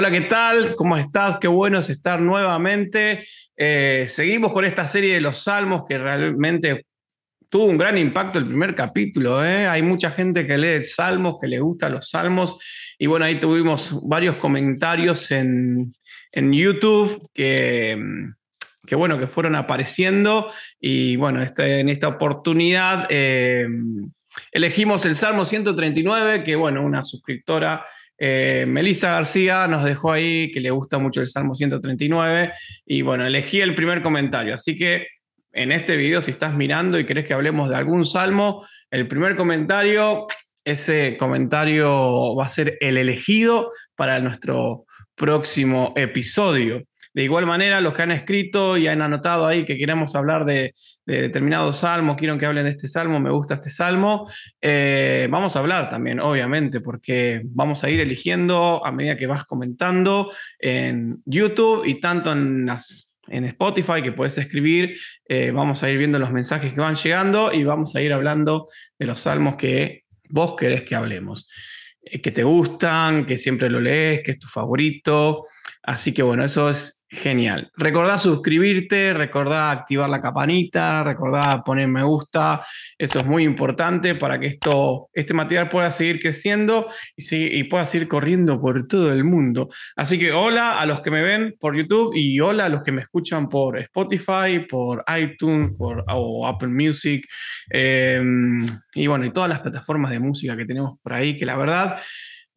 Hola, ¿qué tal? ¿Cómo estás? Qué bueno es estar nuevamente. Eh, seguimos con esta serie de los salmos que realmente tuvo un gran impacto el primer capítulo. ¿eh? Hay mucha gente que lee salmos, que le gustan los salmos. Y bueno, ahí tuvimos varios comentarios en, YouTube que, que, bueno, que fueron apareciendo. Y bueno, este, en esta oportunidad eh, elegimos el Salmo 139, que bueno, una suscriptora eh, Melissa García nos dejó ahí que le gusta mucho el Salmo 139 y bueno, elegí el primer comentario. Así que en este video, si estás mirando y querés que hablemos de algún salmo, el primer comentario, ese comentario va a ser el elegido para nuestro próximo episodio. De igual manera, los que han escrito y han anotado ahí que queremos hablar de, determinado salmo, quiero que hablen de este salmo, me gusta este salmo, eh, vamos a hablar también, obviamente, porque vamos a ir eligiendo a medida que vas comentando en YouTube y tanto en las en Spotify que puedes escribir. Eh, vamos a ir viendo los mensajes que van llegando y vamos a ir hablando de los salmos que vos querés que hablemos. Eh, que te gustan, que siempre lo lees, que es tu favorito. Así que bueno, eso es Genial. Recordá suscribirte, recordá activar la campanita, recordá poner me gusta. Eso es muy importante para que esto, este material pueda seguir creciendo y, y pueda seguir corriendo por todo el mundo. Así que hola a los que me ven por YouTube y hola a los que me escuchan por Spotify, por iTunes por, o Apple Music. Em, y bueno, y todas las plataformas de música que tenemos por ahí, que la verdad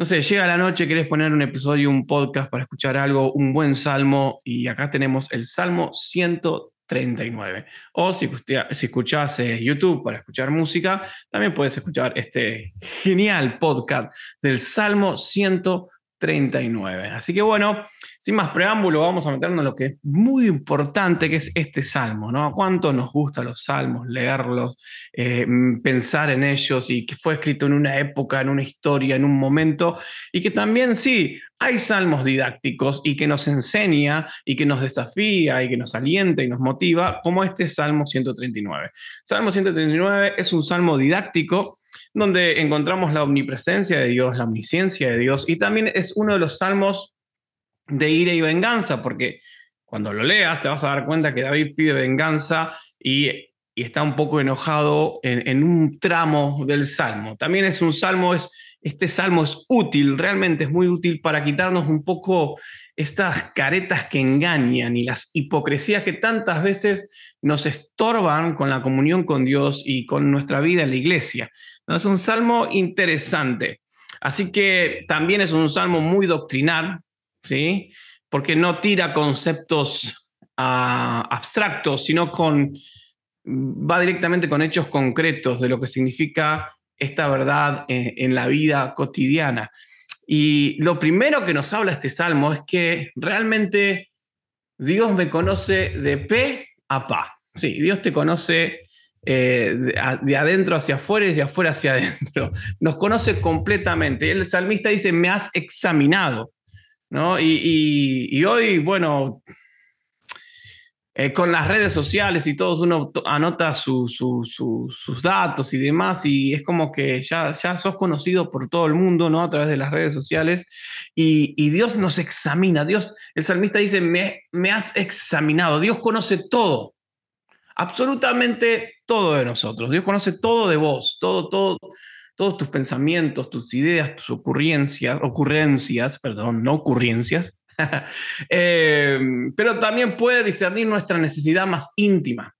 no sé, llega la noche, querés poner un episodio, un podcast para escuchar algo, un buen salmo, y acá tenemos el Salmo 139. O si, si escuchás eh, YouTube para escuchar música, también puedes escuchar este genial podcast del Salmo 139. Así que bueno, sin más preámbulo, vamos a meternos en lo que es muy importante, que es este salmo, ¿no? ¿Cuánto nos gustan los salmos, leerlos, eh, pensar en ellos y que fue escrito en una época, en una historia, en un momento? Y que también, sí, hay salmos didácticos y que nos enseña y que nos desafía y que nos alienta y nos motiva, como este Salmo 139. Salmo 139 es un salmo didáctico donde encontramos la omnipresencia de Dios, la omnisciencia de Dios, y también es uno de los salmos de ira y venganza, porque cuando lo leas te vas a dar cuenta que David pide venganza y, está un poco enojado en, un tramo del salmo. También es un salmo, es, este salmo es útil, realmente es muy útil para quitarnos un poco estas caretas que engañan y las hipocresías que tantas veces nos estorban con la comunión con Dios y con nuestra vida en la iglesia. Es un salmo interesante. Así que también es un salmo muy doctrinal, ¿sí? Porque no tira conceptos ah, abstractos, sino con, va directamente con hechos concretos de lo que significa esta verdad en, la vida cotidiana. Y lo primero que nos habla este salmo es que realmente Dios me conoce de pe a pa. Sí, Dios te conoce eh, de, adentro hacia afuera y de afuera hacia adentro. Nos conoce completamente. El salmista dice, me has examinado. ¿No? Y, hoy, bueno, eh, con las redes sociales y todo, uno anota sus datos y demás, y es como que ya, ya sos conocido por todo el mundo, ¿no? A través de las redes sociales, y, Dios nos examina, Dios, el salmista dice, me, me has examinado, Dios conoce todo, absolutamente todo de nosotros, Dios conoce todo de vos, todo, todo, todos tus pensamientos, tus ideas, tus ocurrencias, ocurrencias, perdón, no ocurrencias, eh, pero también puede discernir nuestra necesidad más íntima.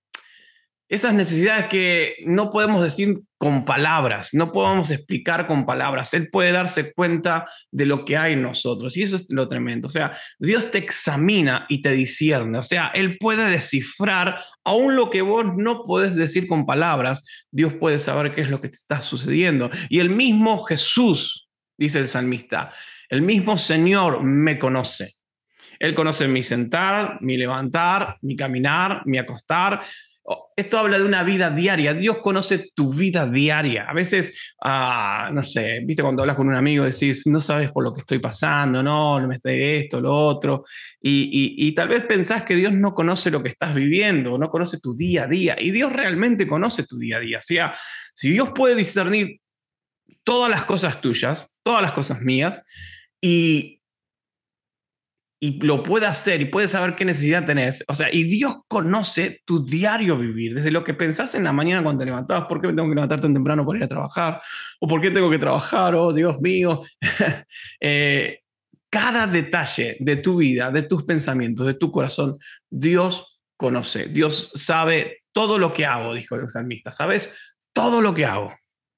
Esas necesidades que no podemos decir con palabras, no podemos explicar con palabras. Él puede darse cuenta de lo que hay en nosotros y eso es lo tremendo. O sea, Dios te examina y te discierne. O sea, Él puede descifrar aún lo que vos no podés decir con palabras. Dios puede saber qué es lo que te está sucediendo. Y el mismo Jesús, dice el salmista, el mismo Señor me conoce. Él conoce mi sentar, mi levantar, mi caminar, mi acostar. Oh, esto habla de una vida diaria. Dios conoce tu vida diaria. A veces, ah, no sé, viste cuando hablas con un amigo, decís, no sabes por lo que estoy pasando, no, no me estoy esto, lo otro. Y, tal vez pensás que Dios no conoce lo que estás viviendo, no conoce tu día a día. Y Dios realmente conoce tu día a día. O sea, si Dios puede discernir todas las cosas tuyas, todas las cosas mías, y y lo puede hacer y puede saber qué necesidad tenés. O sea, y Dios conoce tu diario vivir, desde lo que pensás en la mañana cuando te levantabas, ¿por qué me tengo que levantar tan temprano para ir a trabajar? ¿O por qué tengo que trabajar? Oh, Dios mío. Eh, cada detalle de tu vida, de tus pensamientos, de tu corazón, Dios conoce. Dios sabe todo lo que hago, dijo el salmista. ¿Sabes? Todo lo que hago.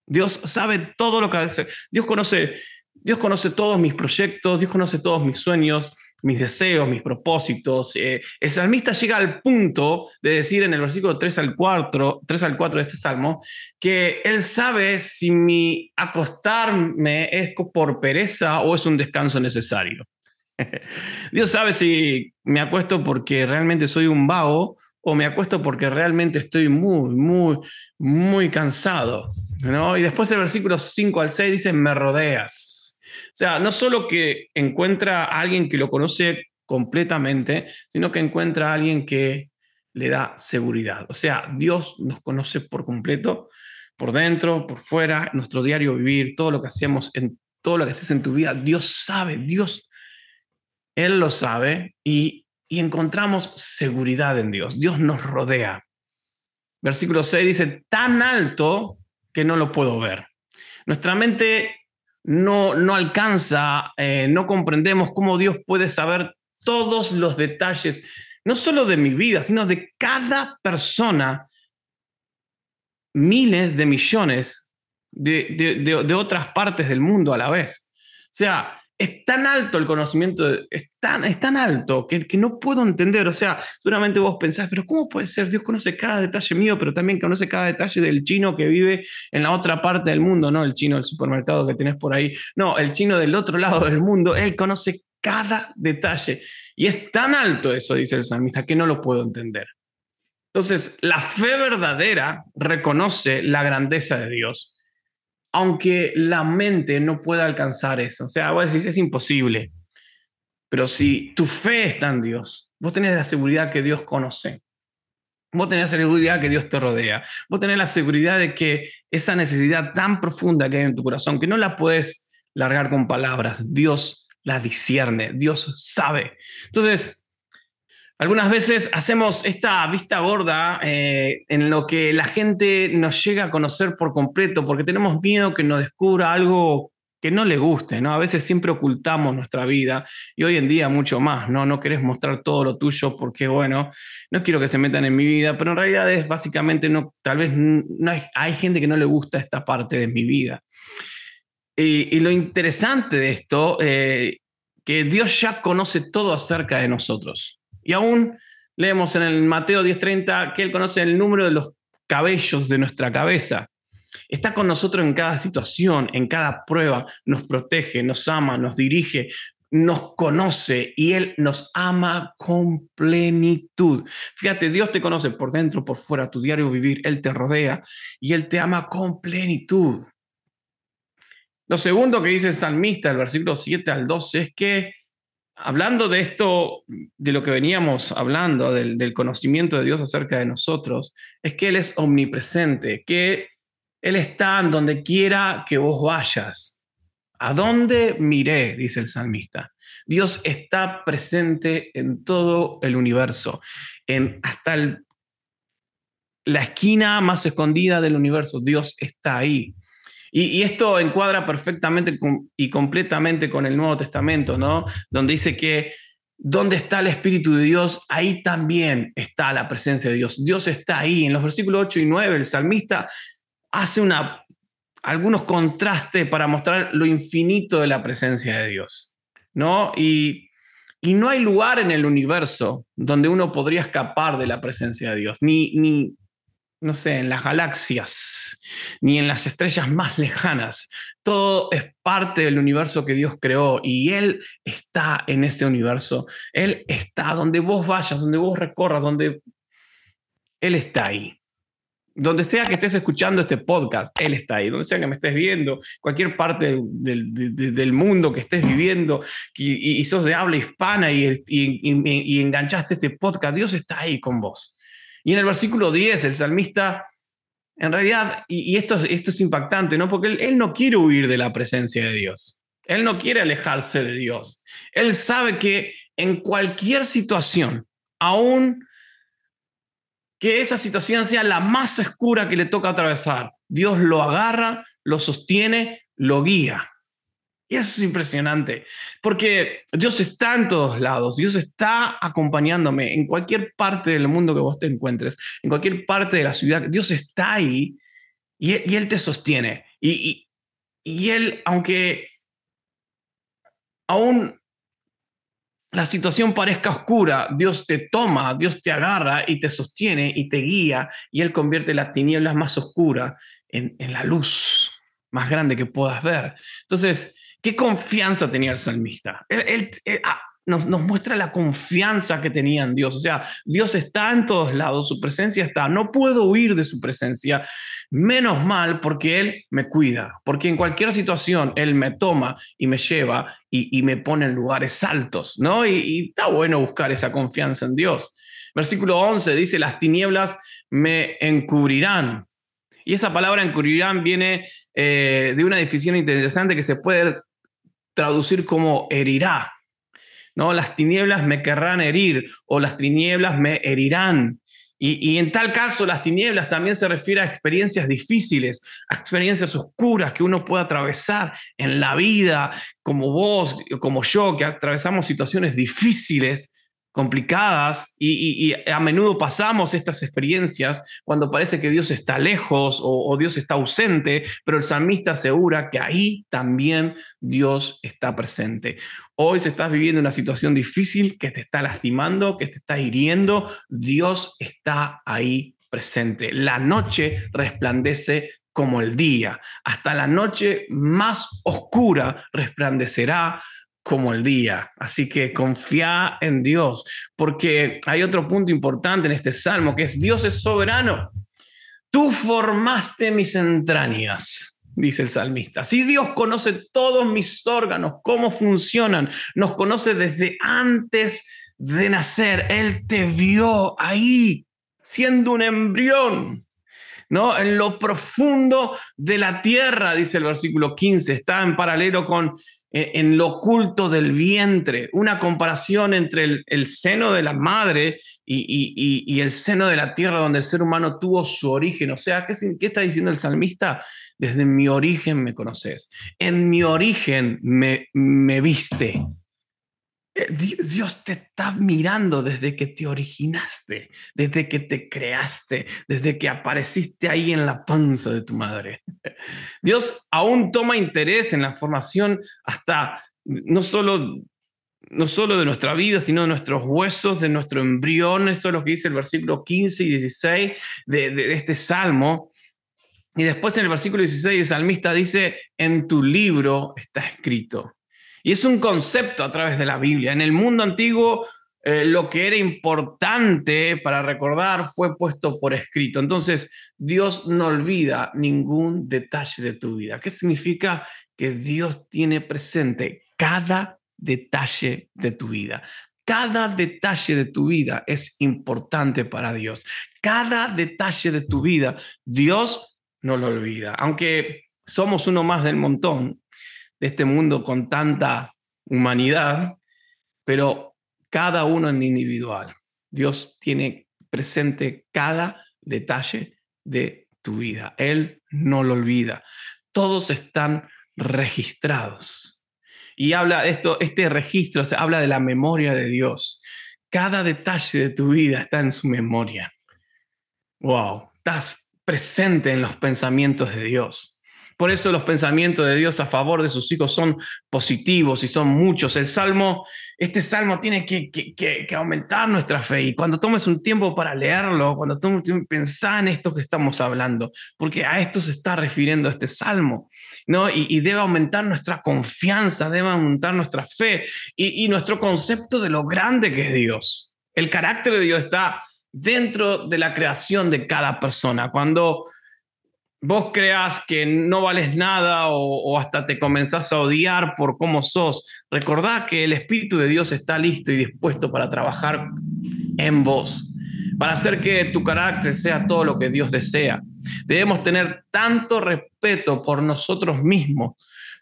Dios sabe todo lo que hace. Dios conoce, Dios conoce todos mis proyectos, Dios conoce todos mis sueños, mis deseos, mis propósitos. Eh, el salmista llega al punto de decir en el versículo 3 al 4, 3 al 4 de este salmo, que él sabe si mi acostarme es por pereza o es un descanso necesario. Dios sabe si me acuesto porque realmente soy un vago o me acuesto porque realmente estoy muy, muy, muy cansado. ¿no? Y después el versículo 5 al 6 dice, me rodeas. O sea, no solo que encuentra a alguien que lo conoce completamente, sino que encuentra a alguien que le da seguridad. O sea, Dios nos conoce por completo, por dentro, por fuera, nuestro diario vivir, todo lo que hacemos, en todo lo que haces en tu vida, Dios sabe, Dios, Él lo sabe y, y encontramos seguridad en Dios. Dios nos rodea. Versículo 6 dice, tan alto que no lo puedo ver. Nuestra mente no, no alcanza, eh, no comprendemos cómo Dios puede saber todos los detalles, no solo de mi vida, sino de cada persona, miles de millones de, de otras partes del mundo a la vez. O sea, es tan alto el conocimiento, es tan, es tan alto que, no puedo entender. O sea, seguramente vos pensás, pero ¿cómo puede ser? Dios conoce cada detalle mío, pero también conoce cada detalle del chino que vive en la otra parte del mundo, no el chino del supermercado que tenés por ahí, no, el chino del otro lado del mundo. Él conoce cada detalle. Y es tan alto eso, dice el salmista, que no lo puedo entender. Entonces, la fe verdadera reconoce la grandeza de Dios aunque la mente no pueda alcanzar eso. O sea, vos decís, es imposible. Pero si tu fe está en Dios, vos tenés la seguridad que Dios conoce. Vos tenés la seguridad que Dios te rodea. Vos tenés la seguridad de que esa necesidad tan profunda que hay en tu corazón, que no la puedes largar con palabras, Dios la discierne, Dios sabe. Entonces, algunas veces hacemos esta vista gorda eh, en lo que la gente nos llega a conocer por completo, porque tenemos miedo que nos descubra algo que no le guste, ¿no? A veces siempre ocultamos nuestra vida y hoy en día mucho más, ¿no? No querés mostrar todo lo tuyo porque, bueno, no quiero que se metan en mi vida, pero en realidad es básicamente, no, tal vez no hay, gente que no le gusta esta parte de mi vida. Y, lo interesante de esto, eh, que Dios ya conoce todo acerca de nosotros. Y aún leemos en el Mateo 10:30 que Él conoce el número de los cabellos de nuestra cabeza. Está con nosotros en cada situación, en cada prueba, nos protege, nos ama, nos dirige, nos conoce y Él nos ama con plenitud. Fíjate, Dios te conoce por dentro, por fuera, tu diario vivir, Él te rodea y Él te ama con plenitud. Lo segundo que dice el salmista, el versículo 7 al 12, es que hablando de esto, de lo que veníamos hablando, del, conocimiento de Dios acerca de nosotros, es que Él es omnipresente, que Él está en donde quiera que vos vayas. ¿A dónde miré? dice el salmista. Dios está presente en todo el universo, en hasta la esquina más escondida del universo. Dios está ahí. Y, esto encuadra perfectamente y completamente con el Nuevo Testamento, ¿no? Donde dice que donde está el Espíritu de Dios, ahí también está la presencia de Dios. Dios está ahí. En los versículos 8 y 9, el salmista hace una, algunos contrastes para mostrar lo infinito de la presencia de Dios, ¿no? Y, y no hay lugar en el universo donde uno podría escapar de la presencia de Dios, ni, ni, no sé, en las galaxias, ni en las estrellas más lejanas. Todo es parte del universo que Dios creó y Él está en ese universo. Él está donde vos vayas, donde vos recorras, donde Él está ahí. Donde sea que estés escuchando este podcast, Él está ahí. Donde sea que me estés viendo, cualquier parte del, mundo que estés viviendo y, sos de habla hispana y, y enganchaste este podcast, Dios está ahí con vos. Y en el versículo 10, el salmista, en realidad, y, esto, esto es impactante, ¿no? Porque él, no quiere huir de la presencia de Dios. Él no quiere alejarse de Dios. Él sabe que en cualquier situación, aún que esa situación sea la más oscura que le toca atravesar, Dios lo agarra, lo sostiene, lo guía. Y eso es impresionante, porque Dios está en todos lados, Dios está acompañándome en cualquier parte del mundo que vos te encuentres, en cualquier parte de la ciudad, Dios está ahí y, Él te sostiene. Y, y Él, aunque aún la situación parezca oscura, Dios te toma, Dios te agarra y te sostiene y te guía y Él convierte las tinieblas más oscuras en, en la luz más grande que puedas ver. Entonces, ¿Qué confianza tenía el salmista? Él, ah, nos, muestra la confianza que tenía en Dios. O sea, Dios está en todos lados, su presencia está. No puedo huir de su presencia. Menos mal porque Él me cuida, porque en cualquier situación Él me toma y me lleva y, me pone en lugares altos, ¿no? Y, está bueno buscar esa confianza en Dios. Versículo 11 dice, las tinieblas me encubrirán. Y esa palabra encubrirán viene eh, de una definición interesante que se puede traducir como herirá. ¿no? Las tinieblas me querrán herir o las tinieblas me herirán. Y, en tal caso, las tinieblas también se refiere a experiencias difíciles, a experiencias oscuras que uno puede atravesar en la vida, como vos, como yo, que atravesamos situaciones difíciles complicadas y, a menudo pasamos estas experiencias cuando parece que Dios está lejos o, Dios está ausente, pero el salmista asegura que ahí también Dios está presente. Hoy si estás viviendo una situación difícil que te está lastimando, que te está hiriendo, Dios está ahí presente. La noche resplandece como el día. Hasta la noche más oscura resplandecerá como el día. Así que confía en Dios, porque hay otro punto importante en este salmo, que es Dios es soberano. Tú formaste mis entrañas, dice el salmista. Si Dios conoce todos mis órganos, cómo funcionan, nos conoce desde antes de nacer. Él te vio ahí, siendo un embrión. ¿no? En lo profundo de la tierra, dice el versículo 15, está en paralelo con en lo oculto del vientre, una comparación entre el, seno de la madre y, el seno de la tierra donde el ser humano tuvo su origen. O sea, ¿qué, está diciendo el salmista? Desde mi origen me conoces, en mi origen me, me viste. Eh, Dios te está mirando desde que te originaste, desde que te creaste, desde que apareciste ahí en la panza de tu madre. Dios aún toma interés en la formación hasta no solo no solo de nuestra vida, sino de nuestros huesos, de nuestro embrión. Eso es lo que dice el versículo 15 y 16 de, de, este salmo. Y después en el versículo 16 el salmista dice, en tu libro está escrito. Y es un concepto a través de la Biblia. En el mundo antiguo, eh, lo que era importante para recordar fue puesto por escrito. Entonces, Dios no olvida ningún detalle de tu vida. ¿Qué significa? Que Dios tiene presente cada detalle de tu vida. Cada detalle de tu vida es importante para Dios. Cada detalle de tu vida, Dios no lo olvida. Aunque somos uno más del montón, este mundo con tanta humanidad, pero cada uno en individual. Dios tiene presente cada detalle de tu vida. Él no lo olvida. Todos están registrados. Y habla de esto, este registro, se habla de la memoria de Dios. Cada detalle de tu vida está en su memoria. Wow, estás presente en los pensamientos de Dios. Por eso los pensamientos de Dios a favor de sus hijos son positivos y son muchos. El salmo, este salmo tiene que, aumentar nuestra fe. Y cuando tomes un tiempo para leerlo, cuando tomes un tiempo, pensar en esto que estamos hablando, porque a esto se está refiriendo este salmo, ¿no? Y, debe aumentar nuestra confianza, debe aumentar nuestra fe y nuestro concepto de lo grande que es Dios. El carácter de Dios está dentro de la creación de cada persona. Cuando vos creas que no vales nada o, hasta te comenzás a odiar por cómo sos, recordá que el Espíritu de Dios está listo y dispuesto para trabajar en vos, para hacer que tu carácter sea todo lo que Dios desea. Debemos tener tanto respeto por nosotros mismos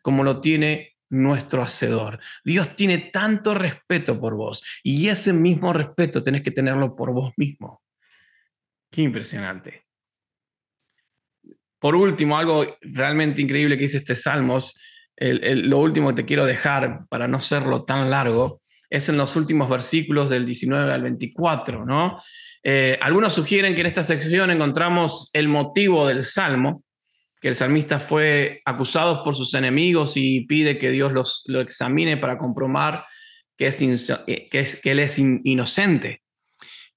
como lo tiene nuestro hacedor. Dios tiene tanto respeto por vos y ese mismo respeto tenés que tenerlo por vos mismo. Qué impresionante. Por último, algo realmente increíble que dice este Salmos, lo último que te quiero dejar para no serlo tan largo, es en los últimos versículos del 19 al 24, ¿no? Eh, algunos sugieren que en esta sección encontramos el motivo del Salmo, que el salmista fue acusado por sus enemigos y pide que Dios los, lo examine para comprobar que, es, eh, que, es, que él es inocente.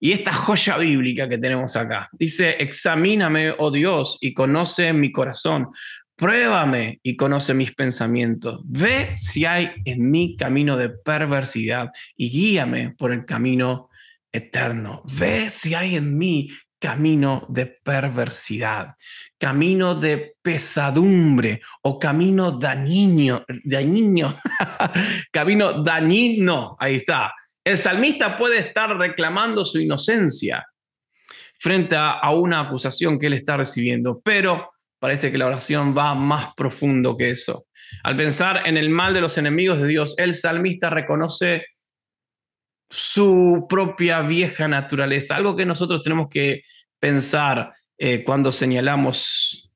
Y esta joya bíblica que tenemos acá dice, examíname, oh Dios, y conoce mi corazón, Pruébame y conoce mis pensamientos. Ve si hay en mí camino de perversidad y guíame por el camino eterno. Ve si hay en mí camino de perversidad, camino de pesadumbre o camino dañino, dañino, camino dañino. Ahí está. El salmista puede estar reclamando su inocencia frente a una acusación que él está recibiendo, pero parece que la oración va más profundo que eso. Al pensar en el mal de los enemigos de Dios, el salmista reconoce su propia vieja naturaleza, algo que nosotros tenemos que pensar eh, cuando señalamos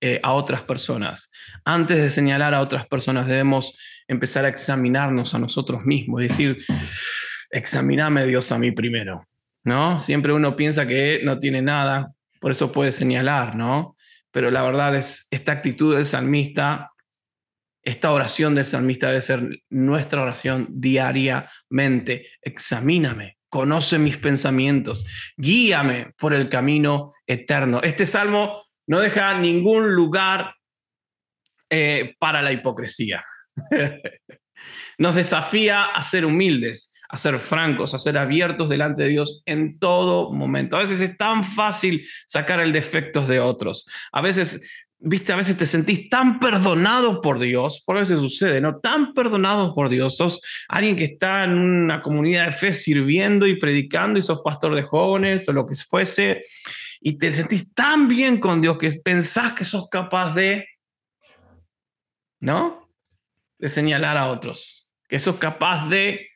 eh, a otras personas. Antes de señalar a otras personas debemos empezar a examinarnos a nosotros mismos, decir, examiname Dios a mí primero, ¿no? Siempre uno piensa que no tiene nada, por eso puede señalar, ¿no? pero la verdad es, esta actitud del salmista, esta oración del salmista debe ser nuestra oración diariamente. Examíname, conoce mis pensamientos, guíame por el camino eterno. Este salmo no deja ningún lugar eh, para la hipocresía. Nos desafía a ser humildes, a ser francos, a ser abiertos delante de Dios en todo momento. A veces es tan fácil sacar el defectos de otros. A veces, viste, a veces te sentís tan perdonado por Dios, por eso sucede, ¿no? Tan perdonado por Dios. Sos alguien que está en una comunidad de fe sirviendo y predicando y sos pastor de jóvenes o lo que fuese. Y te sentís tan bien con Dios que pensás que sos capaz de, ¿no? De señalar a otros. Que sos capaz de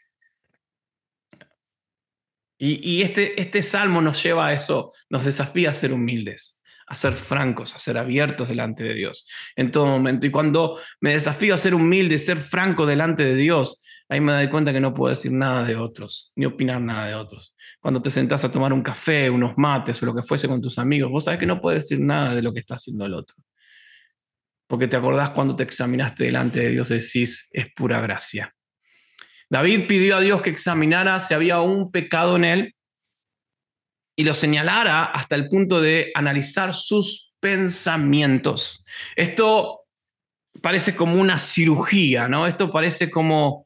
y, este, este salmo nos lleva a eso, nos desafía a ser humildes, a ser francos, a ser abiertos delante de Dios en todo momento. Y cuando me desafío a ser humilde, ser franco delante de Dios, ahí me doy cuenta que no puedo decir nada de otros, ni opinar nada de otros. Cuando te sentás a tomar un café, unos mates o lo que fuese con tus amigos, vos sabés que no puedes decir nada de lo que está haciendo el otro. Porque te acordás cuando te examinaste delante de Dios decís, es pura gracia. David pidió a Dios que examinara si había un pecado en él y lo señalara hasta el punto de analizar sus pensamientos. Esto parece como una cirugía, ¿no? Esto parece como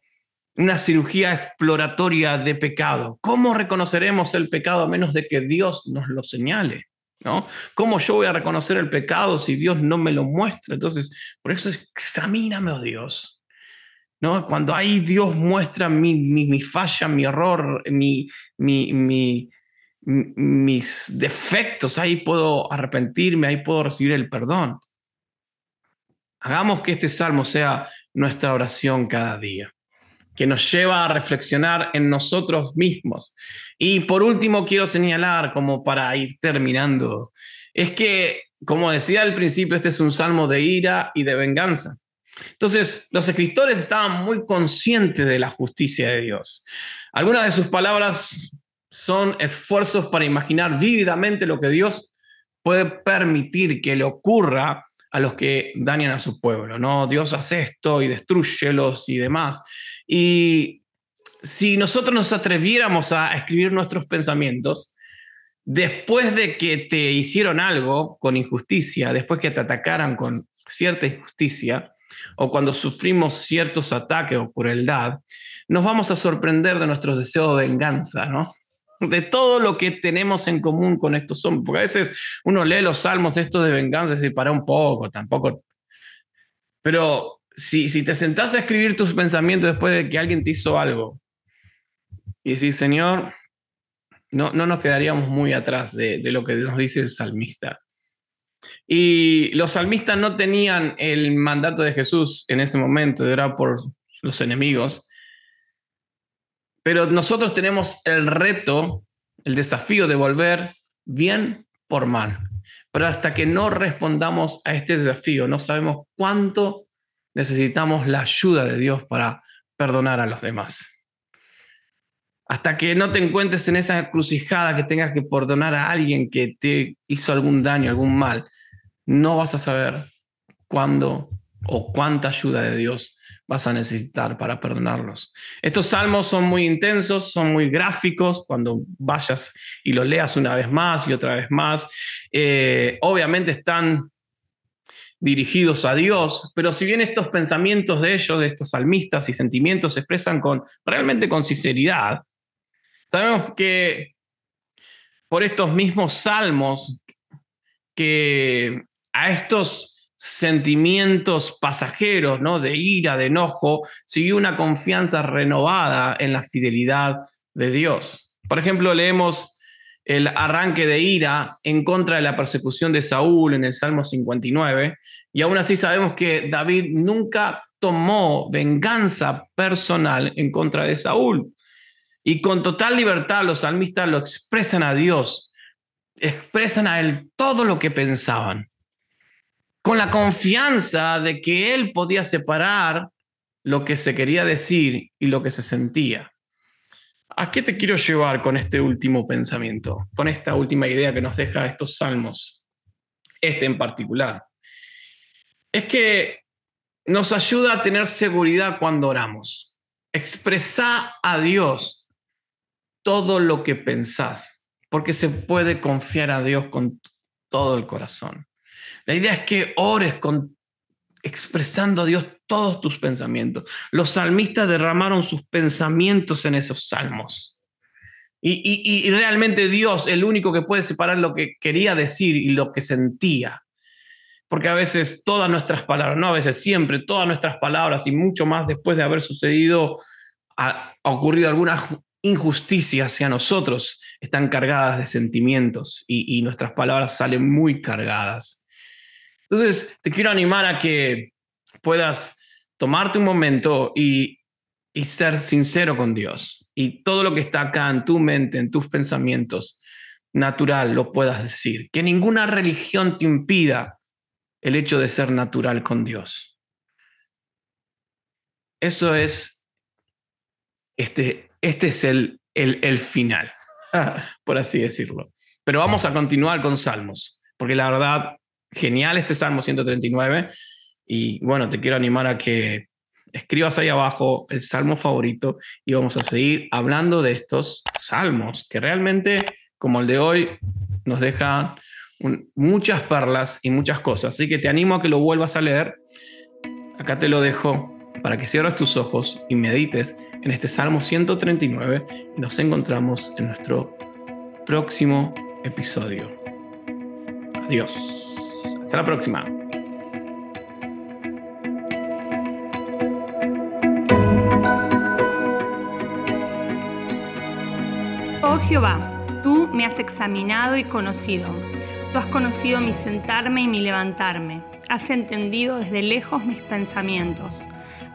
una cirugía exploratoria de pecado. ¿Cómo reconoceremos el pecado a menos de que Dios nos lo señale? ¿No? ¿Cómo yo voy a reconocer el pecado si Dios no me lo muestra? Entonces, por eso examíname, oh Dios. ¿No? Cuando ahí Dios muestra mi, mi, falla, mi error, mi, mis defectos, ahí puedo arrepentirme, ahí puedo recibir el perdón. Hagamos que este salmo sea nuestra oración cada día, que nos lleva a reflexionar en nosotros mismos. Y por último, quiero señalar, como para ir terminando, es que, como decía al principio, este es un salmo de ira y de venganza. Entonces, los escritores estaban muy conscientes de la justicia de Dios. Algunas de sus palabras son esfuerzos para imaginar vívidamente lo que Dios puede permitir que le ocurra a los que dañan a su pueblo, ¿no? Dios hace esto y destruyelos y demás. Y si nosotros nos atreviéramos a escribir nuestros pensamientos, después de que te hicieron algo con injusticia, después que te atacaran con cierta injusticia, o cuando sufrimos ciertos ataques o crueldad, nos vamos a sorprender de nuestros deseos de venganza, ¿no? De todo lo que tenemos en común con estos hombres, porque a veces uno lee los salmos estos de venganza y dice, para un poco, tampoco. Pero si, si te sentás a escribir tus pensamientos después de que alguien te hizo algo y decís, Señor, no, no nos quedaríamos muy atrás de, de lo que nos dice el salmista. Y los salmistas no tenían el mandato de Jesús en ese momento de orar por los enemigos, pero nosotros tenemos el reto, el desafío de volver bien por mal. Pero hasta que no respondamos a este desafío, no sabemos cuánto necesitamos la ayuda de Dios para perdonar a los demás. Hasta que no te encuentres en esa encrucijada que tengas que perdonar a alguien que te hizo algún daño, algún mal, no vas a saber cuándo o cuánta ayuda de Dios vas a necesitar para perdonarlos. Estos salmos son muy intensos, son muy gráficos, cuando vayas y lo leas una vez más y otra vez más, eh, obviamente están dirigidos a Dios, pero si bien estos pensamientos de ellos, de estos salmistas y sentimientos se expresan con realmente con sinceridad, sabemos que por estos mismos salmos que a estos sentimientos pasajeros, ¿no? De ira, de enojo, siguió una confianza renovada en la fidelidad de Dios. Por ejemplo, leemos el arranque de ira en contra de la persecución de Saúl en el Salmo 59, y aún así sabemos que David nunca tomó venganza personal en contra de Saúl. Y con total libertad los salmistas lo expresan a Dios, expresan a Él todo lo que pensaban con la confianza de que él podía separar lo que se quería decir y lo que se sentía. ¿A qué te quiero llevar con este último pensamiento, con esta última idea que nos deja estos salmos, este en particular? Es que nos ayuda a tener seguridad cuando oramos. Expresa a Dios todo lo que pensás, porque se puede confiar a Dios con todo el corazón. La idea es que ores con, expresando a Dios todos tus pensamientos. Los salmistas derramaron sus pensamientos en esos salmos. Y, y, realmente Dios, el único que puede separar lo que quería decir y lo que sentía. Porque a veces todas nuestras palabras, no a veces siempre, todas nuestras palabras y mucho más después de haber sucedido, ha, ha ocurrido alguna injusticia hacia nosotros, están cargadas de sentimientos y, y nuestras palabras salen muy cargadas. Entonces, te quiero animar a que puedas tomarte un momento y, ser sincero con Dios. Y todo lo que está acá en tu mente, en tus pensamientos, natural, lo puedas decir. Que ninguna religión te impida el hecho de ser natural con Dios. Eso es, este, este es el, el, el final, por así decirlo. Pero vamos a continuar con Salmos, porque la verdad genial este Salmo 139 y bueno, te quiero animar a que escribas ahí abajo el salmo favorito y vamos a seguir hablando de estos salmos que realmente, como el de hoy, nos dejan muchas perlas y muchas cosas. Así que te animo a que lo vuelvas a leer. Acá te lo dejo para que cierres tus ojos y medites en este Salmo 139 y nos encontramos en nuestro próximo episodio. Adiós. Hasta la próxima. Oh Jehová, tú me has examinado y conocido. Tú has conocido mi sentarme y mi levantarme. Has entendido desde lejos mis pensamientos.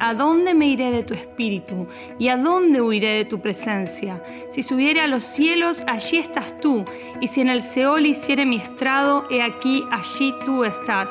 ¿A dónde me iré de tu espíritu? ¿Y a dónde huiré de tu presencia? Si subiere a los cielos, allí estás tú. Y si en el Seol hiciere mi estrado, he aquí, allí tú estás.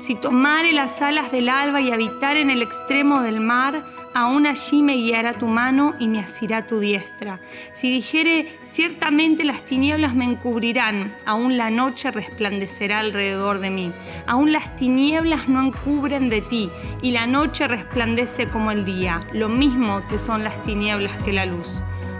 Si tomare las alas del alba y habitar en el extremo del mar, aún allí me guiará tu mano y me asirá tu diestra. Si dijere, ciertamente las tinieblas me encubrirán, aún la noche resplandecerá alrededor de mí. Aún las tinieblas no encubren de ti, y la noche resplandece como el día, lo mismo que son las tinieblas que la luz.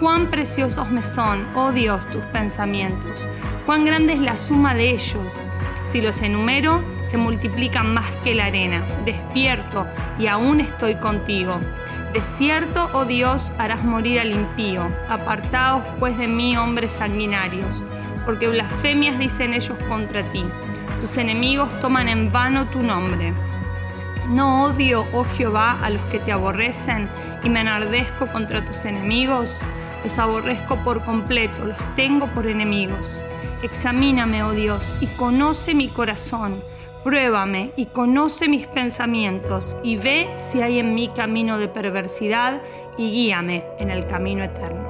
Cuán preciosos me son, oh Dios, tus pensamientos, cuán grande es la suma de ellos. Si los enumero, se multiplican más que la arena. Despierto y aún estoy contigo. De cierto, oh Dios, harás morir al impío. Apartaos pues de mí, hombres sanguinarios, porque blasfemias dicen ellos contra ti. Tus enemigos toman en vano tu nombre. No odio, oh Jehová, a los que te aborrecen y me enardezco contra tus enemigos. Los aborrezco por completo, los tengo por enemigos. Examíname, oh Dios, y conoce mi corazón Pruébame y conoce mis pensamientos y ve si hay en mí camino de perversidad y guíame en el camino eterno.